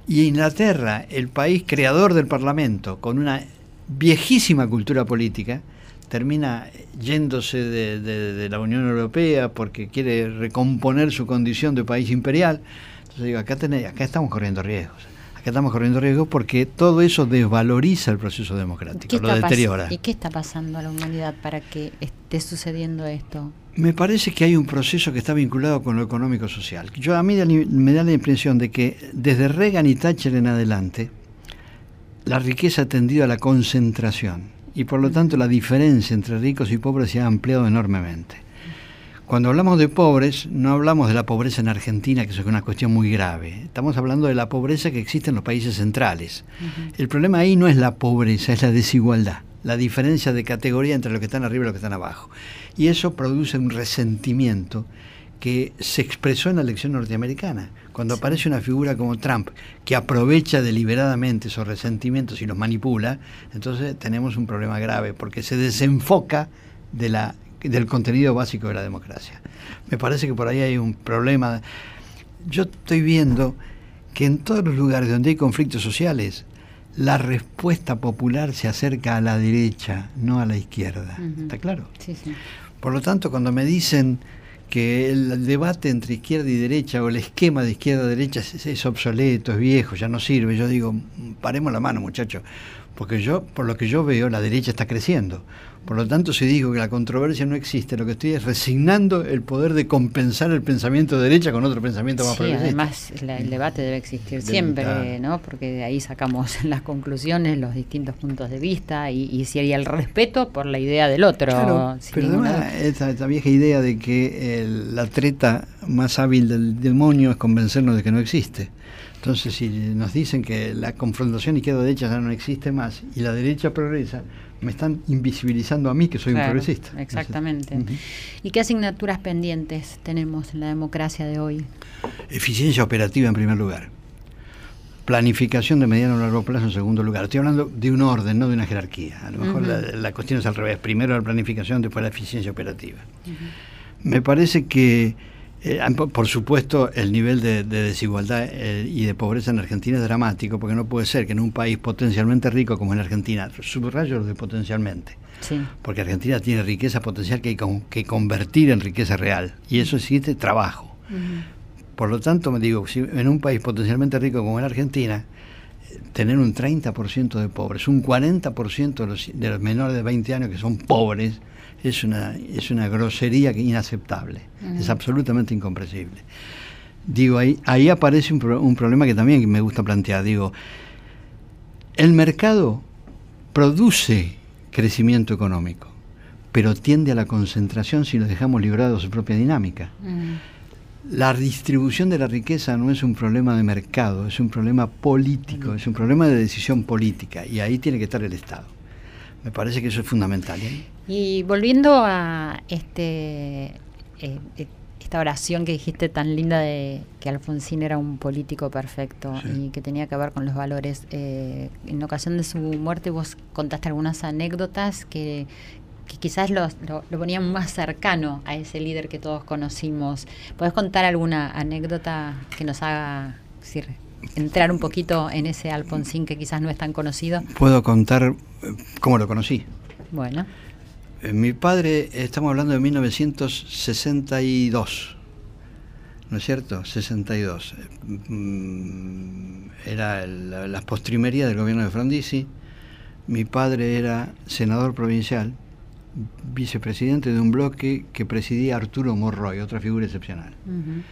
y Inglaterra, el país creador del Parlamento, con una viejísima cultura política, termina yéndose de, la Unión Europea porque quiere recomponer su condición de país imperial. Entonces digo, acá, acá estamos corriendo riesgos estamos corriendo riesgo porque todo eso desvaloriza el proceso democrático, lo deteriora. ¿Y qué está pasando a la humanidad para que esté sucediendo esto? Me parece que hay un proceso que está vinculado con lo económico-social. Yo a mí me da la impresión de que desde Reagan y Thatcher en adelante, la riqueza ha tendido a la concentración y por lo tanto la diferencia entre ricos y pobres se ha ampliado enormemente. Cuando hablamos de pobres, no hablamos de la pobreza en Argentina, que es una cuestión muy grave. Estamos hablando de la pobreza que existe en los países centrales. El problema ahí no es la pobreza, es la desigualdad, la diferencia de categoría entre los que están arriba y los que están abajo. Y eso produce un resentimiento que se expresó en la elección norteamericana. Cuando aparece una figura como Trump, que aprovecha deliberadamente esos resentimientos y los manipula, entonces tenemos un problema grave, porque se desenfoca de la del contenido básico de la democracia. Me parece que por ahí hay un problema. Yo estoy viendo que en todos los lugares donde hay conflictos sociales, la respuesta popular se acerca a la derecha, no a la izquierda. ¿Está claro? Sí, sí. Por lo tanto, cuando me dicen que el debate entre izquierda y derecha o el esquema de izquierda-derecha es, es, obsoleto, es viejo, ya no sirve, yo digo, paremos la mano, muchachos, porque yo, por lo que yo veo, la derecha está creciendo. Por lo tanto, si digo que la controversia no existe, lo que estoy es resignando el poder de compensar el pensamiento de derecha con otro pensamiento más sí, Además, el debate debe existir siempre, ¿no? Porque de ahí sacamos las conclusiones, los distintos puntos de vista y, y si hay el respeto por la idea del otro. Claro, pero además, esa, vieja idea de que la treta más hábil del demonio es convencernos de que no existe. Entonces, si nos dicen que la confrontación izquierda-derecha ya no existe más y la derecha progresa, me están invisibilizando a mí que soy un progresista. Exactamente. ¿Y qué asignaturas pendientes tenemos en la democracia de hoy? Eficiencia operativa en primer lugar. Planificación de mediano a largo plazo en segundo lugar. Estoy hablando de un orden, no de una jerarquía. A lo mejor la, cuestión es al revés. Primero la planificación, después la eficiencia operativa. Me parece que eh, por supuesto, el nivel de, desigualdad eh, y de pobreza en Argentina es dramático, porque no puede ser que en un país potencialmente rico como en Argentina, subrayo lo de potencialmente, porque Argentina tiene riqueza potencial que hay que convertir en riqueza real, y eso existe trabajo. Por lo tanto, me digo, si en un país potencialmente rico como en Argentina, tener un 30% de pobres, un 40% de los, de los menores de 20 años que son pobres, es una, es una grosería inaceptable, es absolutamente incomprensible. Digo, ahí, ahí aparece un, un, problema que también me gusta plantear. Digo, El mercado produce crecimiento económico, pero tiende a la concentración si lo dejamos librado a su propia dinámica. Mm. La distribución de la riqueza no es un problema de mercado, es un problema político, es un problema de decisión política y ahí tiene que estar el Estado. Me parece que eso es fundamental. ¿eh? Y volviendo a este eh, esta oración que dijiste tan linda de que Alfonsín era un político perfecto Sí. y que tenía que ver con los valores. eh, en ocasión de su muerte vos contaste algunas anécdotas que, que quizás los- lo, lo ponían más cercano a ese líder que todos conocimos. ¿Podés contar alguna anécdota que nos haga decir, entrar un poquito en ese Alfonsín que quizás no es tan conocido? Puedo contar eh, cómo lo conocí. Bueno, Eh, Mi padre, estamos hablando de 1962, ¿no es cierto? 62. Eh, mm, Era la, la postrimería del gobierno de Frondizi. Mi padre era senador provincial, vicepresidente de un bloque que presidía Arturo Morroy, otra figura excepcional. ujú,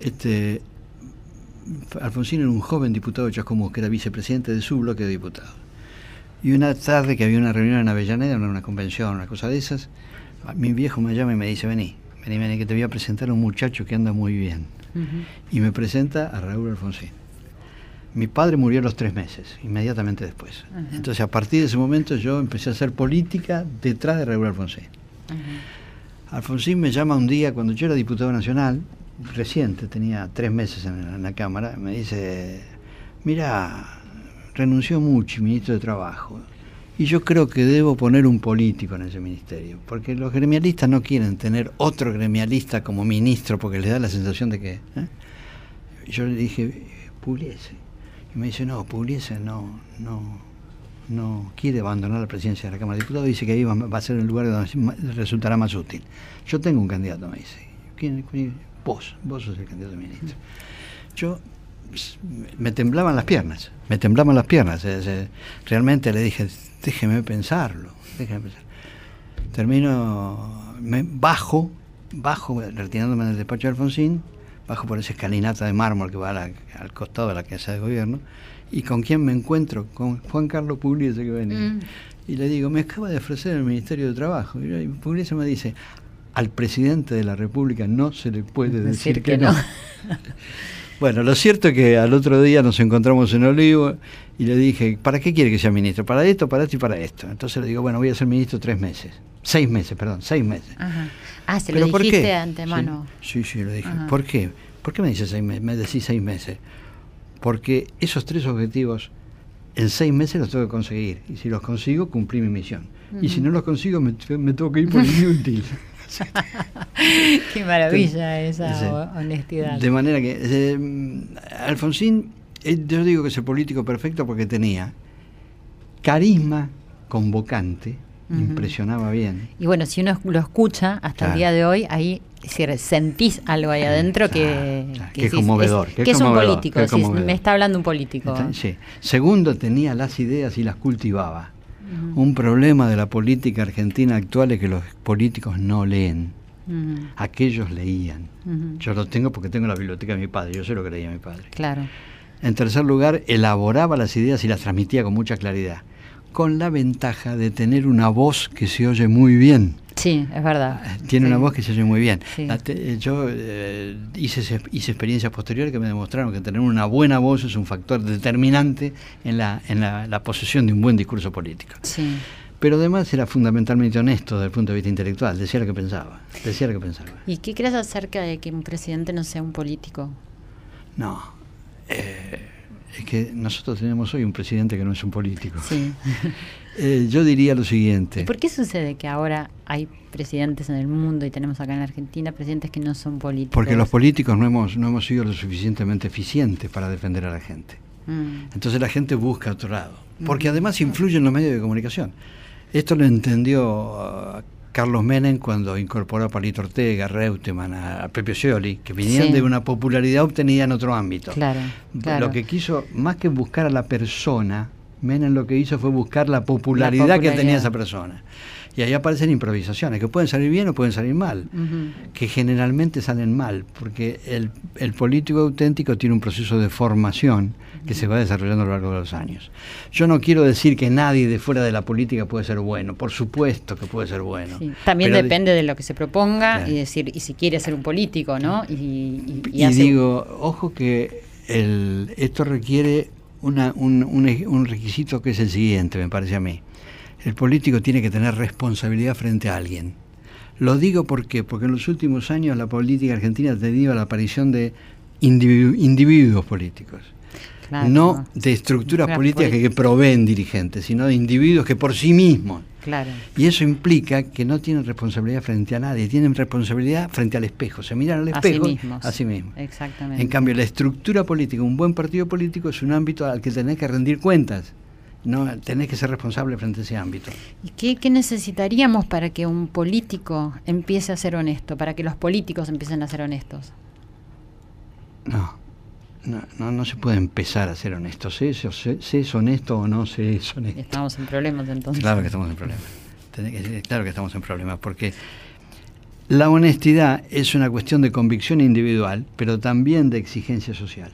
Este, Alfonsín era un joven diputado de Chascomús, que era vicepresidente de su bloque de diputados. Y una tarde que había una reunión en Avellaneda, una, una convención, una cosa de esas, mi viejo me llama y me dice, vení, vení, vení, que te voy a presentar a un muchacho que anda muy bien. ujú. Y me presenta a Raúl Alfonsín. Mi padre murió a los tres meses, inmediatamente después. Ajá. Entonces, a partir de ese momento, yo empecé a hacer política detrás de Raúl Alfonsín. Ajá. Alfonsín me llama un día cuando yo era diputado nacional, reciente, tenía tres meses en, en la Cámara, me dice, mira, renunció Muchi, ministro de Trabajo, y yo creo que debo poner un político en ese ministerio, porque los gremialistas no quieren tener otro gremialista como ministro porque les da la sensación de que... ¿eh? Yo le dije, Pugliese, me dice, no, Pugliese no, no, no quiere abandonar la presidencia de la Cámara de Diputados, dice que ahí va, va a ser el lugar donde resultará más útil. Yo tengo un candidato, me dice. Vos, vos sos el candidato ministro. Yo me temblaban las piernas, me temblaban las piernas. es, eh, realmente le dije, déjeme pensarlo, déjeme pensar. Termino, bajo, bajo, retirándome del despacho de Alfonsín, bajo por esa escalinata de mármol que va la- al costado de la casa de gobierno, y con quién me encuentro, con Juan Carlos Pugliese que venía. Mm. Y le digo, me acaba de ofrecer el Ministerio de Trabajo. Y Pugliese me dice, al presidente de la República no se le puede decir, que, no. bueno, lo cierto es que al otro día nos encontramos en Olivo y le dije, ¿para qué quiere que sea ministro? Para esto, para esto y para esto. Entonces le digo, bueno, voy a ser ministro tres meses. Seis meses, perdón, seis meses. Ajá. Ah, se ¿Pero lo dijiste de antemano. Sí, sí, sí, lo dije. Ajá. ¿Por qué? ¿Por qué me dice seis meses? Me decís seis meses. Porque esos tres objetivos en seis meses los tengo que conseguir. Y si los consigo, cumplí mi misión. Y si no los consigo, me, me tengo que ir por inútil. Qué maravilla esa honestidad. De manera que eh, Alfonsín, eh, yo digo que es el político perfecto porque tenía carisma convocante, Impresionaba bien. Y bueno, si uno lo escucha hasta el día de hoy, ahí decir, sentís algo ahí adentro que, que es decís, conmovedor, que es que es un político, es decís, me está hablando un político. Está- sí. Segundo, tenía las ideas y las cultivaba. Un problema de la política argentina actual es que los políticos no leen. Aquellos leían. Yo lo tengo porque tengo la biblioteca de mi padre, yo sé lo que leía mi padre. Claro. En tercer lugar, elaboraba las ideas y las transmitía con mucha claridad, con la ventaja de tener una voz que se oye muy bien. Sí, es verdad. Tiene Sí. una voz que se oye muy bien. Sí. Te- yo eh, hice, hice experiencias posteriores que me demostraron que tener una buena voz es un factor determinante en la, en la, la posesión de un buen discurso político. Sí. Pero además era fundamentalmente honesto desde el punto de vista intelectual, decía lo que pensaba, decía lo que pensaba. ¿Y qué crees acerca de que un presidente no sea un político? No, eh, es que nosotros tenemos hoy un presidente que no es un político. Sí. Eh, yo diría lo ¿Y siguiente. por qué sucede que ahora hay presidentes en el mundo y tenemos acá en la Argentina presidentes que no son políticos? Porque los políticos no hemos, no hemos sido lo suficientemente eficientes para defender a la gente. Mm, Entonces la gente busca otro lado. Porque además influyen los medios de comunicación. Esto lo entendió Carlos Menem cuando incorporó a Palito Ortega, a Reutemann, a, Pepe Scioli, que venían Sí. de una popularidad obtenida en otro ámbito. Claro, claro. Lo que quiso, más que buscar a la persona, Menem lo que hizo fue buscar la popularidad, que tenía esa persona. Y ahí aparecen improvisaciones, que pueden salir bien o pueden salir mal, que generalmente salen mal, porque el, el, político auténtico tiene un proceso de formación que se va desarrollando a lo largo de los años. Yo no quiero decir que nadie de fuera de la política puede ser bueno, por supuesto que puede ser bueno. También depende de, lo que se proponga y decir, y si quiere ser un político, ¿no? Y, y, digo, ojo que el, esto requiere una, un, un, un requisito que es el siguiente, me parece a mí el político tiene que tener responsabilidad frente a alguien. Lo digo porque, porque en los últimos años la política argentina ha tenido la aparición de individuos políticos. no de estructuras políticas que, proveen dirigentes, sino de individuos que por sí mismos. Claro. Y eso implica que no tienen responsabilidad frente a nadie, tienen responsabilidad frente al espejo. Se miran al espejo a sí mismos. Exactamente. En cambio, la estructura política, un buen partido político, es un ámbito al que tenés que rendir cuentas no tenés que ser responsable frente a ese ámbito. ¿Y qué, necesitaríamos para que un político empiece a ser honesto, para que los políticos empiecen a ser honestos? No, no, no, se puede empezar a ser honesto. ¿Se, es honesto o no se es honesto? Estamos en problemas entonces. Claro que estamos en problemas. Claro que estamos en problemas, porque la honestidad es una cuestión de convicción individual, pero también de exigencia social.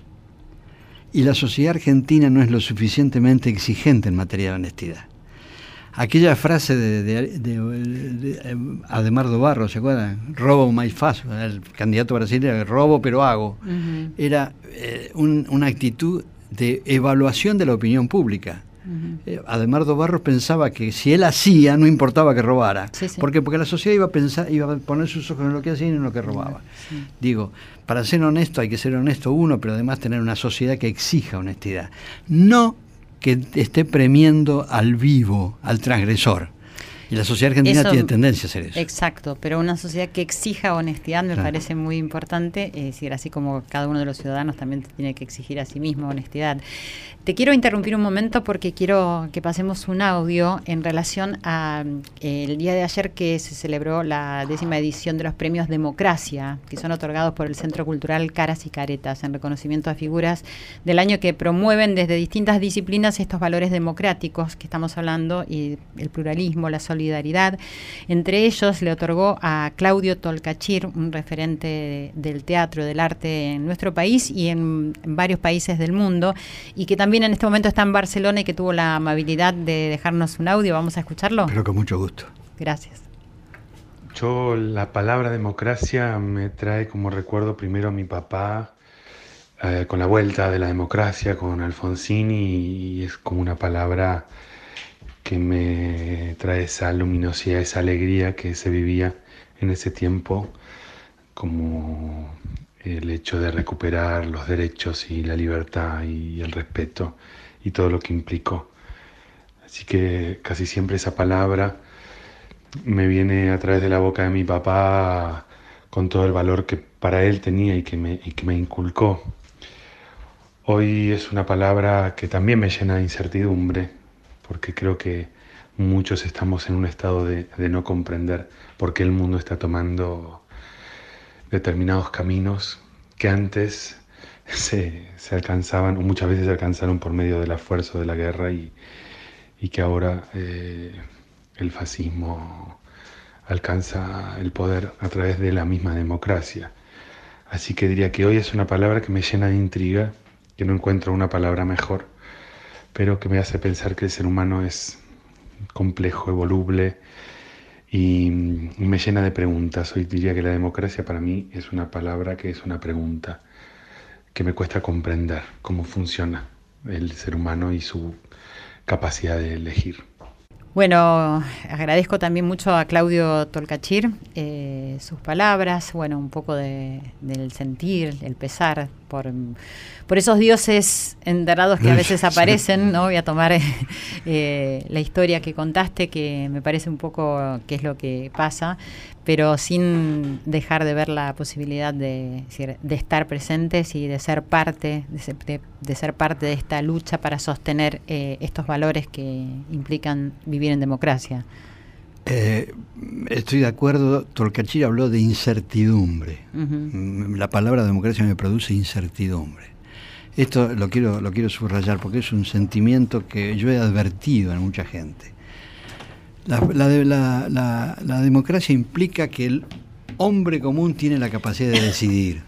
Y la sociedad argentina no es lo suficientemente exigente en materia de honestidad. Aquella frase de, de, Ademardo Barro, ¿se acuerdan? Robo más fácil, el candidato brasileño, robo pero hago. Era eh, una actitud de evaluación de la opinión pública. Eh, Ademardo Barros pensaba que si él hacía, no importaba que robara. ¿Por qué? Porque la sociedad iba a, pensar, iba a poner sus ojos en lo que hacía y en lo que robaba. Digo, para ser honesto hay que ser honesto uno, pero además tener una sociedad que exija honestidad. No que esté premiando al vivo, al transgresor. Y la sociedad argentina tiene tendencia a hacer eso. Exacto, pero una sociedad que exija honestidad me parece muy importante, es decir, así como cada uno de los ciudadanos también tiene que exigir a sí mismo honestidad. Te quiero interrumpir un momento porque quiero que pasemos un audio en relación al eh, día de ayer que se celebró la décima edición de los premios Democracia, que son otorgados por el Centro Cultural Caras y Caretas en reconocimiento a figuras del año que promueven desde distintas disciplinas estos valores democráticos que estamos hablando y el pluralismo, la solidaridad. Entre ellos le otorgó a Claudio Tolcachir, un referente del teatro, del arte en nuestro país y en, en varios países del mundo, y que también también en este momento está en Barcelona y que tuvo la amabilidad de dejarnos un audio. Vamos a escucharlo. Pero con mucho gusto. Gracias. Yo la palabra democracia me trae como recuerdo primero a mi papá eh, con la vuelta de la democracia, con Alfonsín y es como una palabra que me trae esa luminosidad, esa alegría que se vivía en ese tiempo como el hecho de recuperar los derechos y la libertad y el respeto y todo lo que implicó. Así que casi siempre esa palabra me viene a través de la boca de mi papá con todo el valor que para él tenía y que me, que me inculcó. Hoy es una palabra que también me llena de incertidumbre, porque creo que muchos estamos en un estado de, de no comprender por qué el mundo está tomando determinados caminos que antes se, alcanzaban, o muchas veces se alcanzaron por medio del esfuerzo de la guerra y, que ahora eh, el fascismo alcanza el poder a través de la misma democracia. Así que diría que hoy es una palabra que me llena de intriga, que no encuentro una palabra mejor, pero que me hace pensar que el ser humano es complejo, voluble, y me llena de preguntas. Hoy diría que la democracia para mí es una palabra que es una pregunta, que me cuesta comprender cómo funciona el ser humano y su capacidad de elegir. Bueno, agradezco también mucho a Claudio Tolcachir eh, sus palabras, bueno, un poco de, del sentir, el pesar por, por esos dioses enterrados que a veces aparecen, ¿no? Voy a tomar eh, la historia que contaste, que me parece un poco qué es lo que pasa, pero sin dejar de ver la posibilidad de, de estar presentes y de ser parte, de ser, parte de esta lucha para sostener eh, estos valores que implican vivir en democracia. Eh, estoy de acuerdo, Tolcachir habló de incertidumbre. La palabra democracia me produce incertidumbre. Esto lo quiero, lo quiero subrayar porque es un sentimiento que yo he advertido en mucha gente. La, la democracia implica que el hombre común tiene la capacidad de decidir.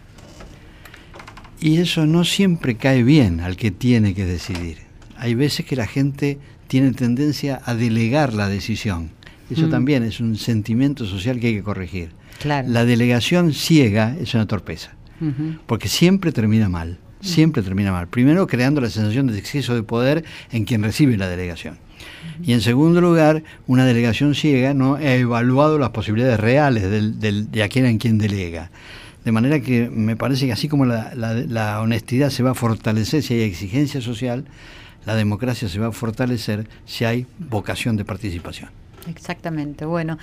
Y eso no siempre cae bien al que tiene que decidir. Hay veces que la gente tiene tendencia a delegar la decisión. Eso mm. también es un sentimiento social que hay que corregir. La delegación ciega es una torpeza, porque siempre termina mal, siempre termina mal. Primero creando la sensación de exceso de poder en quien recibe la delegación. Y en segundo lugar, una delegación ciega no ha evaluado las posibilidades reales de a quien en quien delega. De manera que me parece que así como la, honestidad se va a fortalecer si hay exigencia social, la democracia se va a fortalecer si hay vocación de participación. Exactamente. Bueno,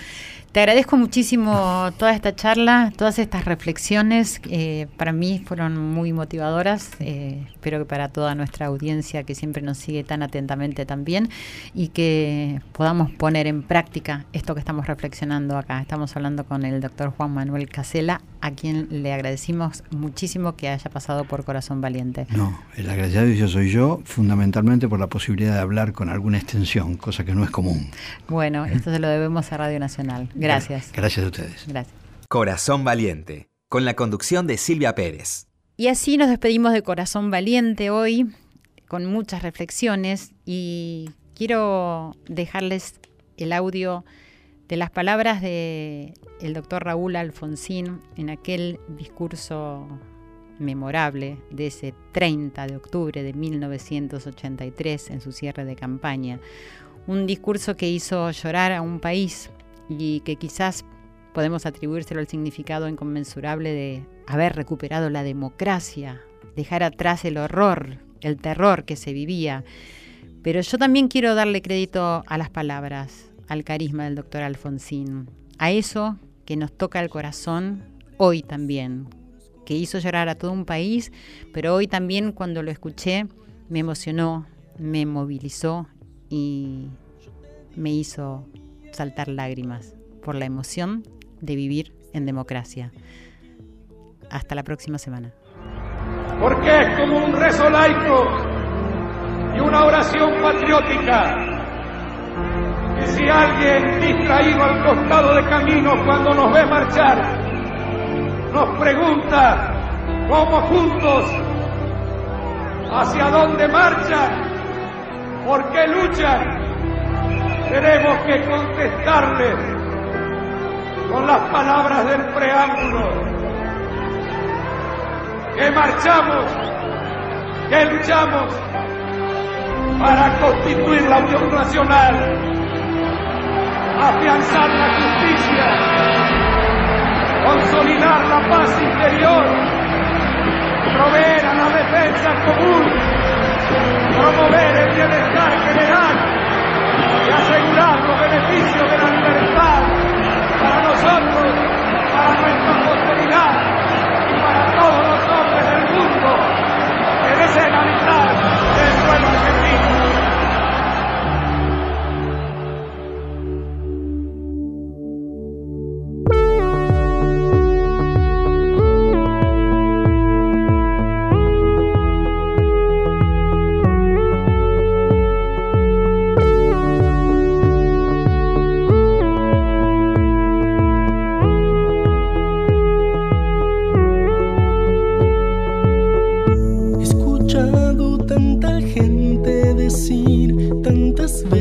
te agradezco muchísimo toda esta charla, todas estas reflexiones. Eh, para mí fueron muy motivadoras. Eh, espero que para toda nuestra audiencia que siempre nos sigue tan atentamente también y que podamos poner en práctica esto que estamos reflexionando acá. Estamos hablando con el doctor Juan Manuel Casela, a quien le agradecimos muchísimo que haya pasado por Corazón Valiente. No, el agradecido soy yo, fundamentalmente por la posibilidad de hablar con alguna extensión, cosa que no es común. Bueno, esto se lo debemos a Radio Nacional. Gracias. Gracias a ustedes. Gracias. Corazón Valiente, con la conducción de Silvia Pérez. Y así nos despedimos de Corazón Valiente hoy, con muchas reflexiones, y quiero dejarles el audio de las palabras de el doctor Raúl Alfonsín en aquel discurso memorable de ese 30 de octubre de 1983 en su cierre de campaña. Un discurso que hizo llorar a un país y que quizás podemos atribuírselo al significado inconmensurable de haber recuperado la democracia, dejar atrás el horror, el terror que se vivía. Pero yo también quiero darle crédito a las palabras, al carisma del doctor Alfonsín, a eso que nos toca el corazón hoy también, que hizo llorar a todo un país, pero hoy también cuando lo escuché me emocionó, me movilizó y me hizo saltar lágrimas por la emoción de vivir en democracia. Hasta la próxima semana. Porque es como un rezo laico y una oración patriótica. Y si alguien distraído al costado de camino cuando nos ve marchar, nos pregunta cómo juntos, hacia dónde marchan, por qué luchan, tenemos que contestarle con las palabras del preámbulo, que marchamos, que luchamos para constituir la Unión Nacional, afianzar la justicia, consolidar la paz interior, proveer a la defensa común, promover el bienestar general y asegurar los beneficios de la más